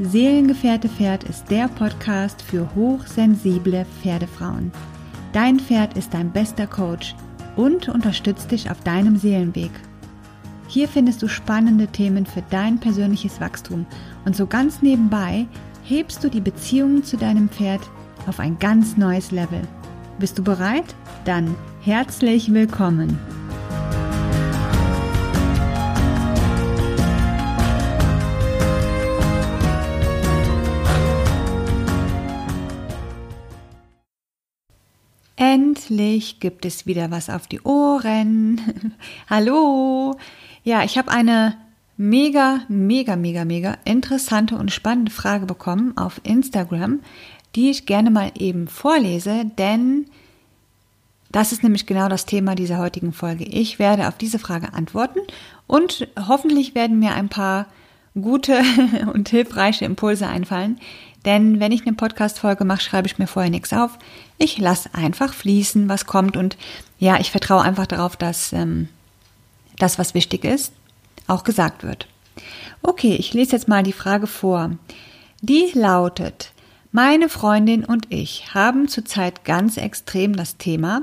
Seelengefährte Pferd ist der Podcast für hochsensible Pferdefrauen. Dein Pferd ist dein bester Coach und unterstützt dich auf deinem Seelenweg. Hier findest du spannende Themen für dein persönliches Wachstum und so ganz nebenbei hebst du die Beziehung zu deinem Pferd auf ein ganz neues Level. Bist du bereit? Dann herzlich willkommen! Endlich gibt es wieder was auf die Ohren. Hallo. Ja, ich habe eine mega, mega, mega, mega interessante und spannende Frage bekommen auf Instagram, die ich gerne mal eben vorlese, denn das ist nämlich genau das Thema dieser heutigen Folge. Ich werde auf diese Frage antworten und hoffentlich werden mir ein paar gute und hilfreiche Impulse einfallen, denn wenn ich eine Podcast-Folge mache, schreibe ich mir vorher nichts auf. Ich lasse einfach fließen, was kommt. Und ja, ich vertraue einfach darauf, dass ähm, das, was wichtig ist, auch gesagt wird. Okay, ich lese jetzt mal die Frage vor. Die lautet, meine Freundin und ich haben zurzeit ganz extrem das Thema,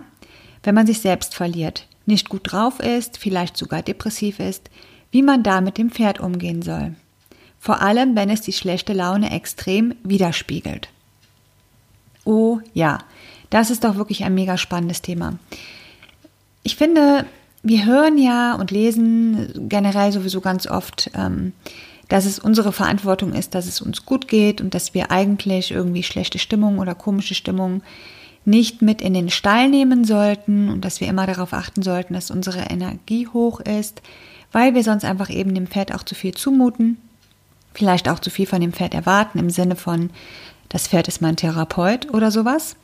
wenn man sich selbst verliert, nicht gut drauf ist, vielleicht sogar depressiv ist, wie man da mit dem Pferd umgehen soll vor allem wenn es die schlechte Laune extrem widerspiegelt. Oh ja, das ist doch wirklich ein mega spannendes Thema. Ich finde, wir hören ja und lesen generell sowieso ganz oft, ähm, dass es unsere Verantwortung ist, dass es uns gut geht und dass wir eigentlich irgendwie schlechte Stimmung oder komische Stimmung nicht mit in den Stall nehmen sollten und dass wir immer darauf achten sollten, dass unsere Energie hoch ist, weil wir sonst einfach eben dem Pferd auch zu viel zumuten vielleicht auch zu viel von dem Pferd erwarten, im Sinne von, das Pferd ist mein Therapeut oder sowas.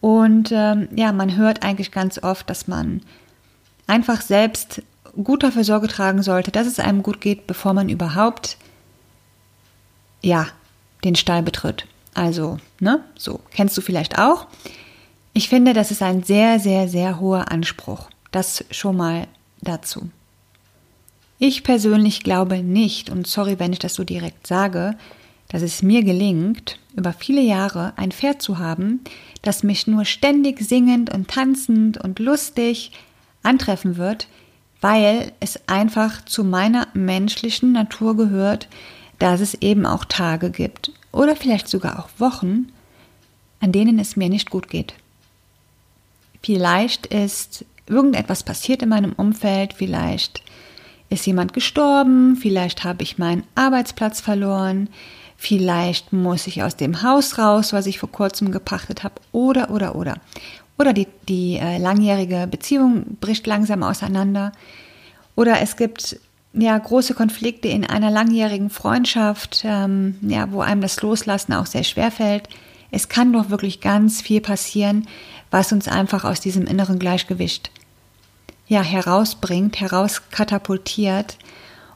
Und ähm, ja, man hört eigentlich ganz oft, dass man einfach selbst gut dafür Sorge tragen sollte, dass es einem gut geht, bevor man überhaupt, ja, den Stall betritt. Also, ne, so, kennst du vielleicht auch. Ich finde, das ist ein sehr, sehr, sehr hoher Anspruch. Das schon mal dazu. Ich persönlich glaube nicht, und sorry, wenn ich das so direkt sage, dass es mir gelingt, über viele Jahre ein Pferd zu haben, das mich nur ständig singend und tanzend und lustig antreffen wird, weil es einfach zu meiner menschlichen Natur gehört, dass es eben auch Tage gibt oder vielleicht sogar auch Wochen, an denen es mir nicht gut geht. Vielleicht ist irgendetwas passiert in meinem Umfeld, vielleicht ist jemand gestorben, vielleicht habe ich meinen Arbeitsplatz verloren, vielleicht muss ich aus dem Haus raus, was ich vor kurzem gepachtet habe, oder, oder, oder. Oder die, die äh, langjährige Beziehung bricht langsam auseinander. Oder es gibt ja große Konflikte in einer langjährigen Freundschaft, ähm, ja, wo einem das Loslassen auch sehr schwer fällt. Es kann doch wirklich ganz viel passieren, was uns einfach aus diesem inneren Gleichgewicht ja, herausbringt, herauskatapultiert.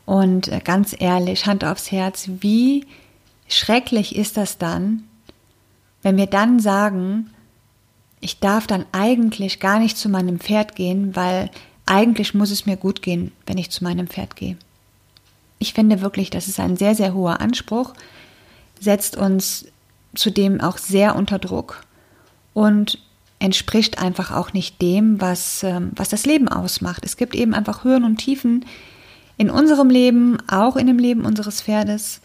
Und äh, ganz ehrlich, Hand aufs Herz, wie schrecklich ist das dann, wenn wir dann sagen, ich darf dann eigentlich gar nicht zu meinem Pferd gehen, weil eigentlich muss es mir gut gehen, wenn ich zu meinem Pferd gehe. Ich finde wirklich, das ist ein sehr, sehr hoher Anspruch, setzt uns zudem auch sehr unter Druck und entspricht einfach auch nicht dem, was, ähm, was das Leben ausmacht. Es gibt eben einfach Höhen und Tiefen in unserem Leben, auch in dem Leben unseres Pferdes.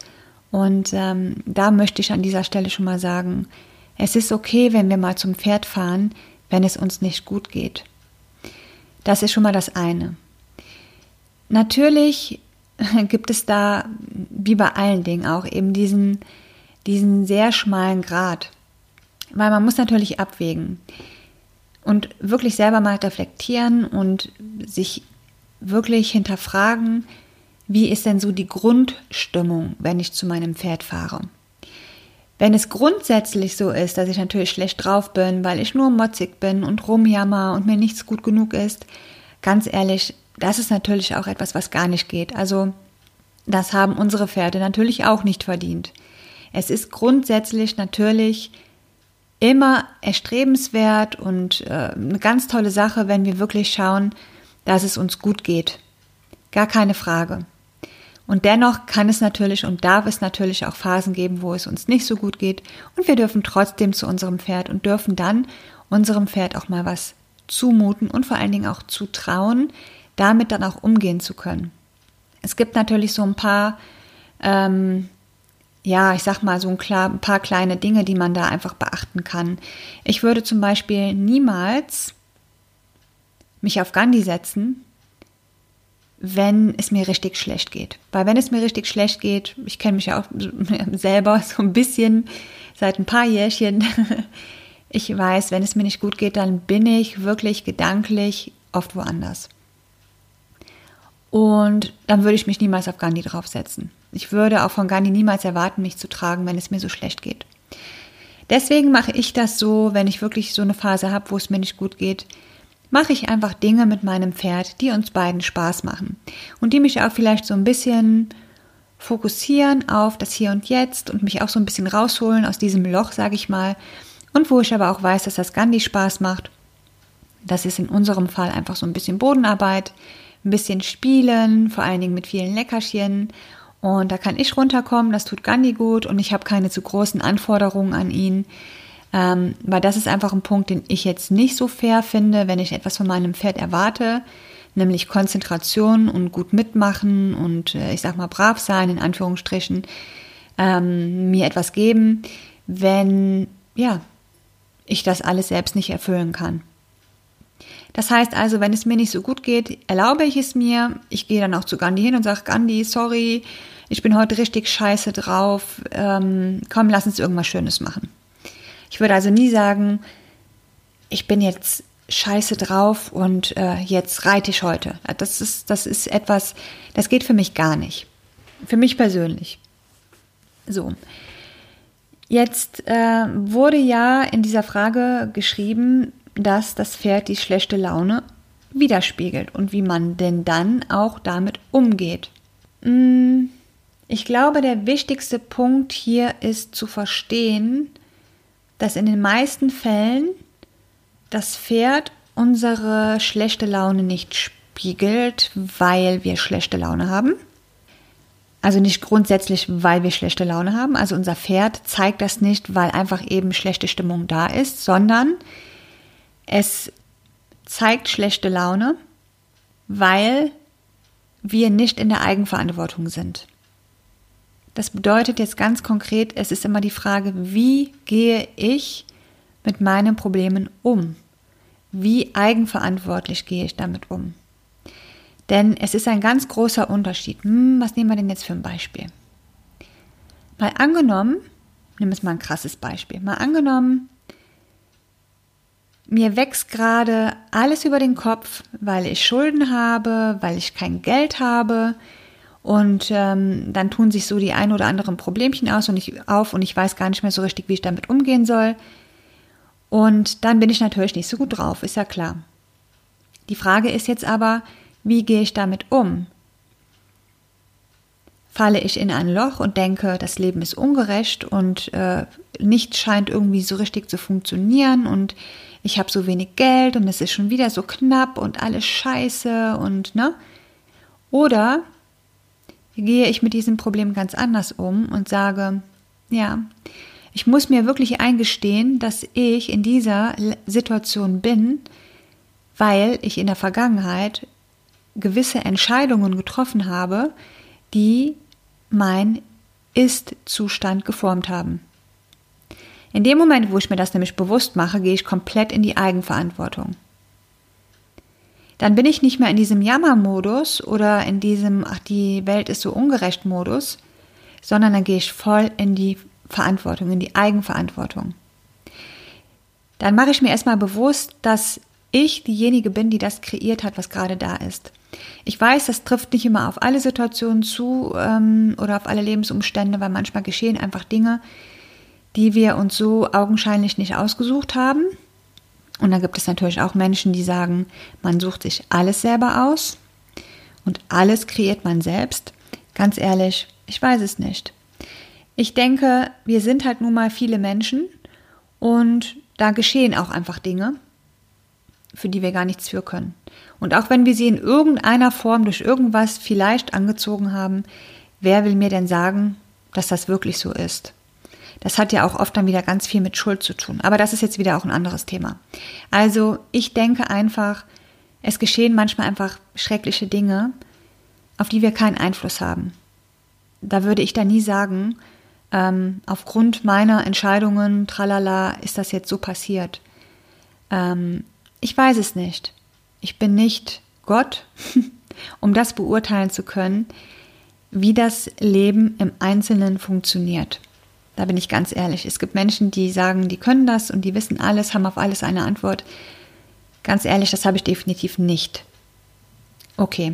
Und ähm, da möchte ich an dieser Stelle schon mal sagen, es ist okay, wenn wir mal zum Pferd fahren, wenn es uns nicht gut geht. Das ist schon mal das eine. Natürlich gibt es da, wie bei allen Dingen auch, eben diesen, diesen sehr schmalen Grad. Weil man muss natürlich abwägen und wirklich selber mal reflektieren und sich wirklich hinterfragen, wie ist denn so die Grundstimmung, wenn ich zu meinem Pferd fahre. Wenn es grundsätzlich so ist, dass ich natürlich schlecht drauf bin, weil ich nur motzig bin und rumjammer und mir nichts gut genug ist, ganz ehrlich, das ist natürlich auch etwas, was gar nicht geht. Also das haben unsere Pferde natürlich auch nicht verdient. Es ist grundsätzlich natürlich immer erstrebenswert und äh, eine ganz tolle Sache, wenn wir wirklich schauen, dass es uns gut geht. Gar keine Frage. Und dennoch kann es natürlich und darf es natürlich auch Phasen geben, wo es uns nicht so gut geht. Und wir dürfen trotzdem zu unserem Pferd und dürfen dann unserem Pferd auch mal was zumuten und vor allen Dingen auch zutrauen, damit dann auch umgehen zu können. Es gibt natürlich so ein paar, ähm, ja, ich sag mal so ein, klar, ein paar kleine Dinge, die man da einfach beachten kann. Ich würde zum Beispiel niemals mich auf Gandhi setzen, wenn es mir richtig schlecht geht. Weil wenn es mir richtig schlecht geht, ich kenne mich ja auch selber so ein bisschen seit ein paar Jährchen, ich weiß, wenn es mir nicht gut geht, dann bin ich wirklich gedanklich oft woanders. Und dann würde ich mich niemals auf Gandhi draufsetzen. Ich würde auch von Gandhi niemals erwarten, mich zu tragen, wenn es mir so schlecht geht. Deswegen mache ich das so, wenn ich wirklich so eine Phase habe, wo es mir nicht gut geht, mache ich einfach Dinge mit meinem Pferd, die uns beiden Spaß machen und die mich auch vielleicht so ein bisschen fokussieren auf das Hier und Jetzt und mich auch so ein bisschen rausholen aus diesem Loch, sage ich mal, und wo ich aber auch weiß, dass das Gandhi Spaß macht. Das ist in unserem Fall einfach so ein bisschen Bodenarbeit, ein bisschen Spielen, vor allen Dingen mit vielen Leckerchen. Und da kann ich runterkommen, das tut Gandhi gut und ich habe keine zu großen Anforderungen an ihn. Ähm, weil das ist einfach ein Punkt, den ich jetzt nicht so fair finde, wenn ich etwas von meinem Pferd erwarte, nämlich Konzentration und gut mitmachen und äh, ich sag mal brav sein, in Anführungsstrichen, ähm, mir etwas geben, wenn, ja, ich das alles selbst nicht erfüllen kann. Das heißt also, wenn es mir nicht so gut geht, erlaube ich es mir. Ich gehe dann auch zu Gandhi hin und sage, Gandhi, sorry, ich bin heute richtig scheiße drauf. Ähm, komm, lass uns irgendwas Schönes machen. Ich würde also nie sagen, ich bin jetzt scheiße drauf und äh, jetzt reite ich heute. Das ist, das ist etwas, das geht für mich gar nicht. Für mich persönlich. So. Jetzt äh, wurde ja in dieser Frage geschrieben, dass das Pferd die schlechte Laune widerspiegelt und wie man denn dann auch damit umgeht. Hm, ich glaube, der wichtigste Punkt hier ist zu verstehen, dass in den meisten Fällen das Pferd unsere schlechte Laune nicht spiegelt, weil wir schlechte Laune haben. Also nicht grundsätzlich, weil wir schlechte Laune haben. Also unser Pferd zeigt das nicht, weil einfach eben schlechte Stimmung da ist, sondern es zeigt schlechte Laune, weil wir nicht in der Eigenverantwortung sind. Das bedeutet jetzt ganz konkret, es ist immer die Frage, wie gehe ich mit meinen Problemen um? Wie eigenverantwortlich gehe ich damit um? Denn es ist ein ganz großer Unterschied. Hm, was nehmen wir denn jetzt für ein Beispiel? Mal angenommen, nimm es mal ein krasses Beispiel. Mal angenommen, mir wächst gerade alles über den Kopf, weil ich Schulden habe, weil ich kein Geld habe, und ähm, dann tun sich so die ein oder anderen Problemchen aus und ich auf und ich weiß gar nicht mehr so richtig, wie ich damit umgehen soll. Und dann bin ich natürlich nicht so gut drauf, ist ja klar. Die Frage ist jetzt aber, wie gehe ich damit um? Falle ich in ein Loch und denke, das Leben ist ungerecht und äh, nichts scheint irgendwie so richtig zu funktionieren und ich habe so wenig Geld und es ist schon wieder so knapp und alles scheiße und ne? Oder gehe ich mit diesem Problem ganz anders um und sage, ja, ich muss mir wirklich eingestehen, dass ich in dieser Situation bin, weil ich in der Vergangenheit gewisse Entscheidungen getroffen habe, die mein Ist-Zustand geformt haben. In dem Moment, wo ich mir das nämlich bewusst mache, gehe ich komplett in die Eigenverantwortung dann bin ich nicht mehr in diesem Jammermodus oder in diesem, ach, die Welt ist so ungerecht Modus, sondern dann gehe ich voll in die Verantwortung, in die Eigenverantwortung. Dann mache ich mir erstmal bewusst, dass ich diejenige bin, die das kreiert hat, was gerade da ist. Ich weiß, das trifft nicht immer auf alle Situationen zu ähm, oder auf alle Lebensumstände, weil manchmal geschehen einfach Dinge, die wir uns so augenscheinlich nicht ausgesucht haben. Und dann gibt es natürlich auch Menschen, die sagen, man sucht sich alles selber aus und alles kreiert man selbst. Ganz ehrlich, ich weiß es nicht. Ich denke, wir sind halt nun mal viele Menschen und da geschehen auch einfach Dinge. für die wir gar nichts für können. Und auch wenn wir sie in irgendeiner Form durch irgendwas vielleicht angezogen haben, wer will mir denn sagen, dass das wirklich so ist? Das hat ja auch oft dann wieder ganz viel mit Schuld zu tun. Aber das ist jetzt wieder auch ein anderes Thema. Also ich denke einfach, es geschehen manchmal einfach schreckliche Dinge, auf die wir keinen Einfluss haben. Da würde ich da nie sagen, ähm, aufgrund meiner Entscheidungen, tralala, ist das jetzt so passiert. Ähm, ich weiß es nicht. Ich bin nicht Gott, um das beurteilen zu können, wie das Leben im Einzelnen funktioniert. Da bin ich ganz ehrlich. Es gibt Menschen, die sagen, die können das und die wissen alles, haben auf alles eine Antwort. Ganz ehrlich, das habe ich definitiv nicht. Okay,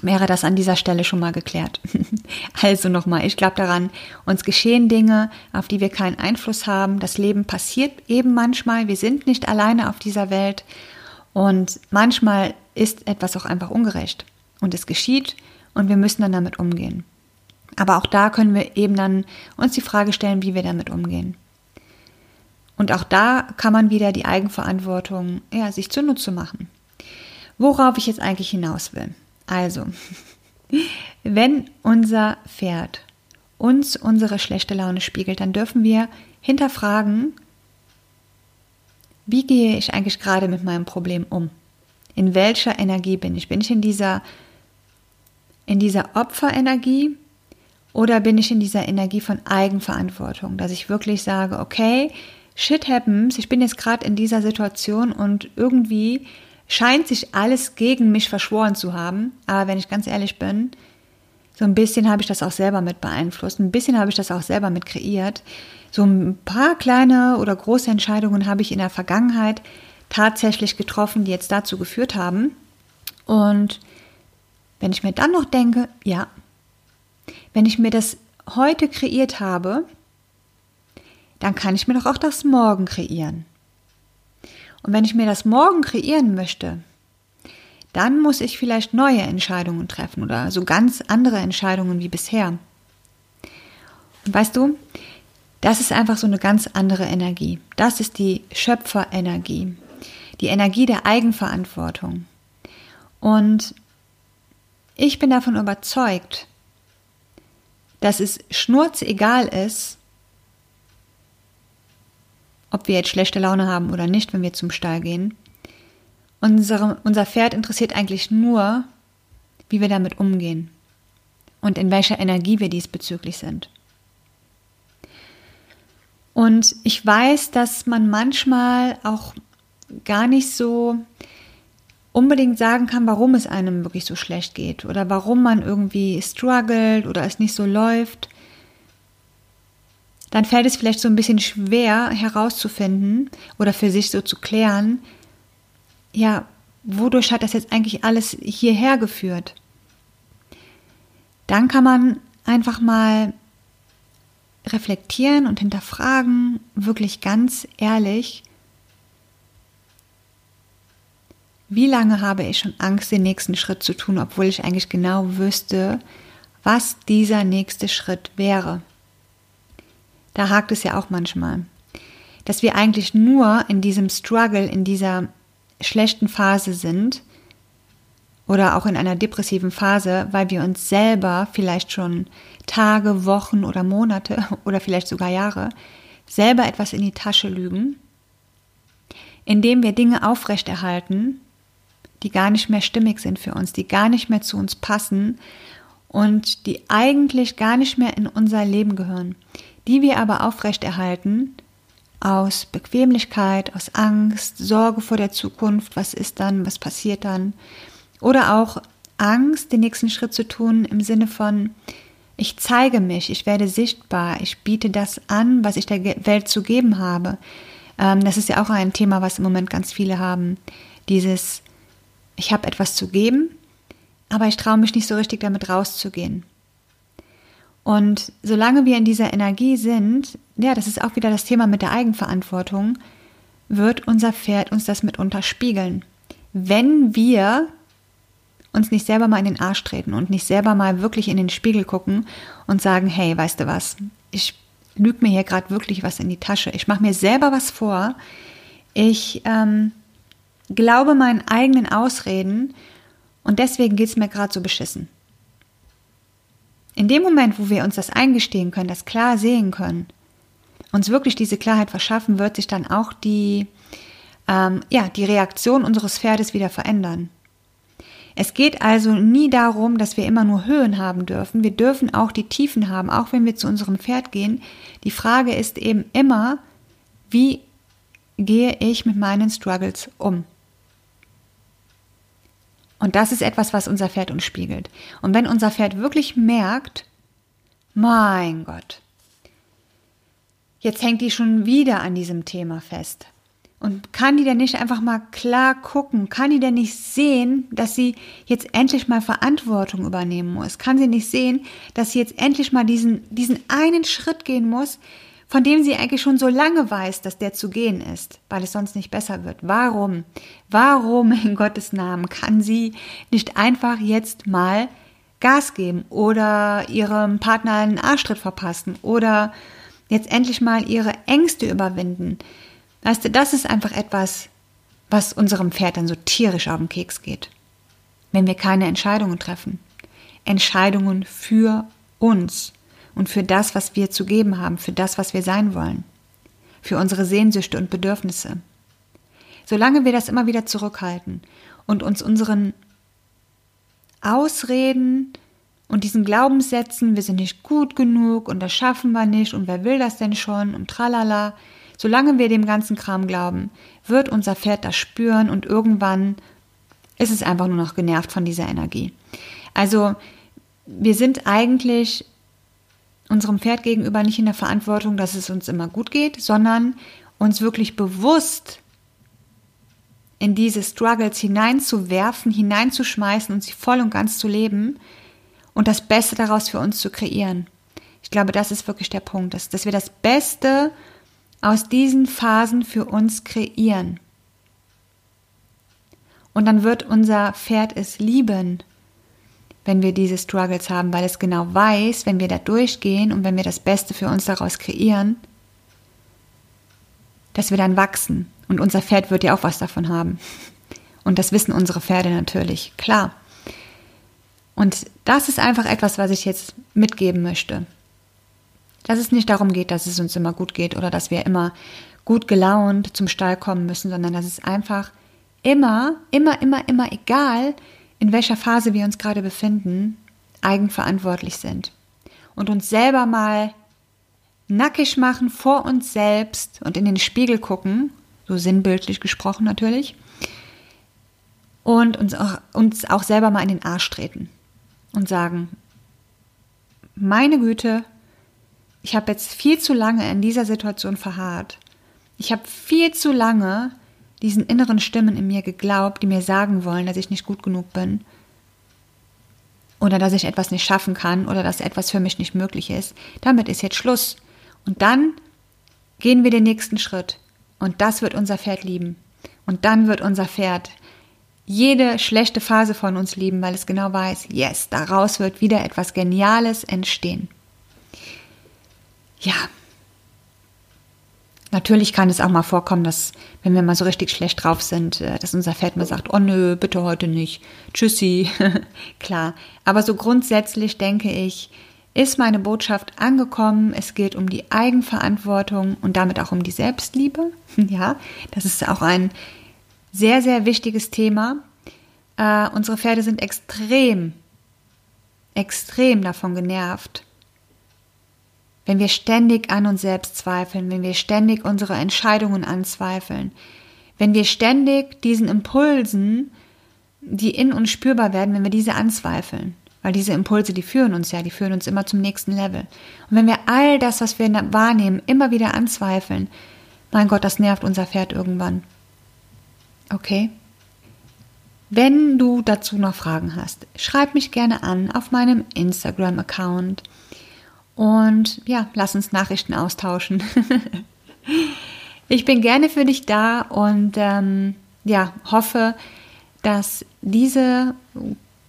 wäre das an dieser Stelle schon mal geklärt. also nochmal, ich glaube daran, uns geschehen Dinge, auf die wir keinen Einfluss haben. Das Leben passiert eben manchmal. Wir sind nicht alleine auf dieser Welt. Und manchmal ist etwas auch einfach ungerecht. Und es geschieht und wir müssen dann damit umgehen. Aber auch da können wir eben dann uns die Frage stellen, wie wir damit umgehen. Und auch da kann man wieder die Eigenverantwortung ja, sich zunutze machen. Worauf ich jetzt eigentlich hinaus will. Also, wenn unser Pferd uns unsere schlechte Laune spiegelt, dann dürfen wir hinterfragen, wie gehe ich eigentlich gerade mit meinem Problem um? In welcher Energie bin ich? Bin ich in dieser, in dieser Opferenergie oder bin ich in dieser Energie von Eigenverantwortung, dass ich wirklich sage, okay, shit happens, ich bin jetzt gerade in dieser Situation und irgendwie scheint sich alles gegen mich verschworen zu haben. Aber wenn ich ganz ehrlich bin, so ein bisschen habe ich das auch selber mit beeinflusst, ein bisschen habe ich das auch selber mit kreiert. So ein paar kleine oder große Entscheidungen habe ich in der Vergangenheit tatsächlich getroffen, die jetzt dazu geführt haben. Und wenn ich mir dann noch denke, ja, wenn ich mir das heute kreiert habe, dann kann ich mir doch auch das Morgen kreieren. Und wenn ich mir das Morgen kreieren möchte, dann muss ich vielleicht neue Entscheidungen treffen oder so ganz andere Entscheidungen wie bisher. Und weißt du, das ist einfach so eine ganz andere Energie. Das ist die Schöpferenergie, die Energie der Eigenverantwortung. Und ich bin davon überzeugt, dass es schnurzegal ist, ob wir jetzt schlechte Laune haben oder nicht, wenn wir zum Stall gehen. Unsere, unser Pferd interessiert eigentlich nur, wie wir damit umgehen und in welcher Energie wir diesbezüglich sind. Und ich weiß, dass man manchmal auch gar nicht so unbedingt sagen kann, warum es einem wirklich so schlecht geht oder warum man irgendwie struggelt oder es nicht so läuft, dann fällt es vielleicht so ein bisschen schwer herauszufinden oder für sich so zu klären, ja, wodurch hat das jetzt eigentlich alles hierher geführt? Dann kann man einfach mal reflektieren und hinterfragen, wirklich ganz ehrlich, wie lange habe ich schon Angst, den nächsten Schritt zu tun, obwohl ich eigentlich genau wüsste, was dieser nächste Schritt wäre. Da hakt es ja auch manchmal, dass wir eigentlich nur in diesem Struggle, in dieser schlechten Phase sind oder auch in einer depressiven Phase, weil wir uns selber vielleicht schon Tage, Wochen oder Monate oder vielleicht sogar Jahre selber etwas in die Tasche lügen, indem wir Dinge aufrechterhalten, die gar nicht mehr stimmig sind für uns, die gar nicht mehr zu uns passen und die eigentlich gar nicht mehr in unser Leben gehören, die wir aber aufrechterhalten aus Bequemlichkeit, aus Angst, Sorge vor der Zukunft, was ist dann, was passiert dann, oder auch Angst, den nächsten Schritt zu tun im Sinne von, ich zeige mich, ich werde sichtbar, ich biete das an, was ich der Welt zu geben habe. Ähm, das ist ja auch ein Thema, was im Moment ganz viele haben. Dieses, ich habe etwas zu geben, aber ich traue mich nicht so richtig damit rauszugehen. Und solange wir in dieser Energie sind, ja, das ist auch wieder das Thema mit der Eigenverantwortung, wird unser Pferd uns das mitunter spiegeln. Wenn wir uns nicht selber mal in den Arsch treten und nicht selber mal wirklich in den Spiegel gucken und sagen, hey, weißt du was, ich lüge mir hier gerade wirklich was in die Tasche. Ich mache mir selber was vor. Ich ähm, glaube meinen eigenen Ausreden und deswegen geht es mir gerade so beschissen. In dem Moment, wo wir uns das eingestehen können, das klar sehen können, uns wirklich diese Klarheit verschaffen, wird sich dann auch die, ähm, ja, die Reaktion unseres Pferdes wieder verändern. Es geht also nie darum, dass wir immer nur Höhen haben dürfen. Wir dürfen auch die Tiefen haben, auch wenn wir zu unserem Pferd gehen. Die Frage ist eben immer, wie gehe ich mit meinen Struggles um? Und das ist etwas, was unser Pferd uns spiegelt. Und wenn unser Pferd wirklich merkt, mein Gott, jetzt hängt die schon wieder an diesem Thema fest. Und kann die denn nicht einfach mal klar gucken? Kann die denn nicht sehen, dass sie jetzt endlich mal Verantwortung übernehmen muss? Kann sie nicht sehen, dass sie jetzt endlich mal diesen, diesen einen Schritt gehen muss, von dem sie eigentlich schon so lange weiß, dass der zu gehen ist, weil es sonst nicht besser wird. Warum? Warum in Gottes Namen kann sie nicht einfach jetzt mal Gas geben oder ihrem Partner einen Arschtritt verpassen oder jetzt endlich mal ihre Ängste überwinden? Weißt du, das ist einfach etwas, was unserem Pferd dann so tierisch auf den Keks geht. Wenn wir keine Entscheidungen treffen. Entscheidungen für uns und für das, was wir zu geben haben, für das, was wir sein wollen, für unsere Sehnsüchte und Bedürfnisse. Solange wir das immer wieder zurückhalten und uns unseren Ausreden und diesen Glaubenssätzen, wir sind nicht gut genug und das schaffen wir nicht und wer will das denn schon und tralala, solange wir dem ganzen Kram glauben, wird unser Pferd das spüren und irgendwann ist es einfach nur noch genervt von dieser Energie. Also wir sind eigentlich unserem Pferd gegenüber nicht in der Verantwortung, dass es uns immer gut geht, sondern uns wirklich bewusst in diese Struggles hineinzuwerfen, hineinzuschmeißen und sie voll und ganz zu leben und das Beste daraus für uns zu kreieren. Ich glaube, das ist wirklich der Punkt, dass, dass wir das Beste aus diesen Phasen für uns kreieren. Und dann wird unser Pferd es lieben wenn wir diese Struggles haben, weil es genau weiß, wenn wir da durchgehen und wenn wir das Beste für uns daraus kreieren, dass wir dann wachsen. Und unser Pferd wird ja auch was davon haben. Und das wissen unsere Pferde natürlich, klar. Und das ist einfach etwas, was ich jetzt mitgeben möchte. Dass es nicht darum geht, dass es uns immer gut geht oder dass wir immer gut gelaunt zum Stall kommen müssen, sondern dass es einfach immer, immer, immer, immer egal, in welcher Phase wir uns gerade befinden, eigenverantwortlich sind und uns selber mal nackig machen vor uns selbst und in den Spiegel gucken, so sinnbildlich gesprochen natürlich, und uns auch, uns auch selber mal in den Arsch treten und sagen, meine Güte, ich habe jetzt viel zu lange in dieser Situation verharrt. Ich habe viel zu lange diesen inneren Stimmen in mir geglaubt, die mir sagen wollen, dass ich nicht gut genug bin oder dass ich etwas nicht schaffen kann oder dass etwas für mich nicht möglich ist. Damit ist jetzt Schluss. Und dann gehen wir den nächsten Schritt und das wird unser Pferd lieben. Und dann wird unser Pferd jede schlechte Phase von uns lieben, weil es genau weiß, yes, daraus wird wieder etwas Geniales entstehen. Ja, Natürlich kann es auch mal vorkommen, dass, wenn wir mal so richtig schlecht drauf sind, äh, dass unser Pferd mal sagt, oh nö, bitte heute nicht. Tschüssi. Klar. Aber so grundsätzlich denke ich, ist meine Botschaft angekommen. Es geht um die Eigenverantwortung und damit auch um die Selbstliebe. Ja, das ist auch ein sehr, sehr wichtiges Thema. Äh, unsere Pferde sind extrem, extrem davon genervt, wenn wir ständig an uns selbst zweifeln, wenn wir ständig unsere Entscheidungen anzweifeln, wenn wir ständig diesen Impulsen, die in uns spürbar werden, wenn wir diese anzweifeln, weil diese Impulse, die führen uns ja, die führen uns immer zum nächsten Level. Und wenn wir all das, was wir wahrnehmen, immer wieder anzweifeln, mein Gott, das nervt unser Pferd irgendwann. Okay? Wenn du dazu noch Fragen hast, schreib mich gerne an auf meinem Instagram-Account. Und ja, lass uns Nachrichten austauschen. ich bin gerne für dich da und ähm, ja, hoffe, dass diese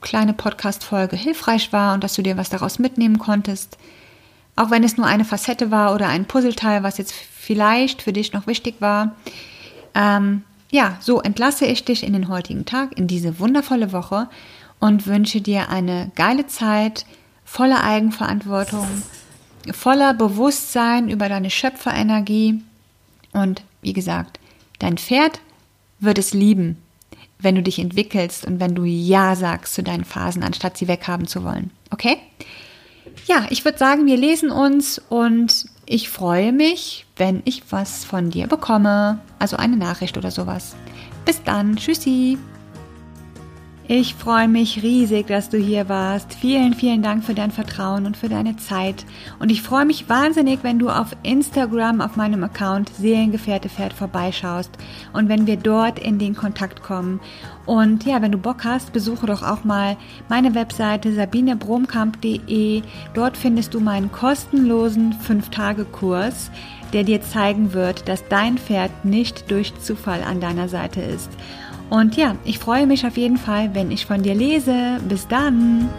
kleine Podcast-Folge hilfreich war und dass du dir was daraus mitnehmen konntest. Auch wenn es nur eine Facette war oder ein Puzzleteil, was jetzt vielleicht für dich noch wichtig war. Ähm, ja, so entlasse ich dich in den heutigen Tag, in diese wundervolle Woche und wünsche dir eine geile Zeit voller Eigenverantwortung, voller Bewusstsein über deine Schöpferenergie und wie gesagt, dein Pferd wird es lieben, wenn du dich entwickelst und wenn du Ja sagst zu deinen Phasen, anstatt sie weghaben zu wollen. Okay? Ja, ich würde sagen, wir lesen uns und ich freue mich, wenn ich was von dir bekomme, also eine Nachricht oder sowas. Bis dann, tschüssi. Ich freue mich riesig, dass du hier warst. Vielen, vielen Dank für dein Vertrauen und für deine Zeit. Und ich freue mich wahnsinnig, wenn du auf Instagram auf meinem Account Seelengefährte Pferd vorbeischaust und wenn wir dort in den Kontakt kommen. Und ja, wenn du Bock hast, besuche doch auch mal meine Webseite sabinebromkamp.de. Dort findest du meinen kostenlosen 5-Tage-Kurs, der dir zeigen wird, dass dein Pferd nicht durch Zufall an deiner Seite ist. Und ja, ich freue mich auf jeden Fall, wenn ich von dir lese. Bis dann!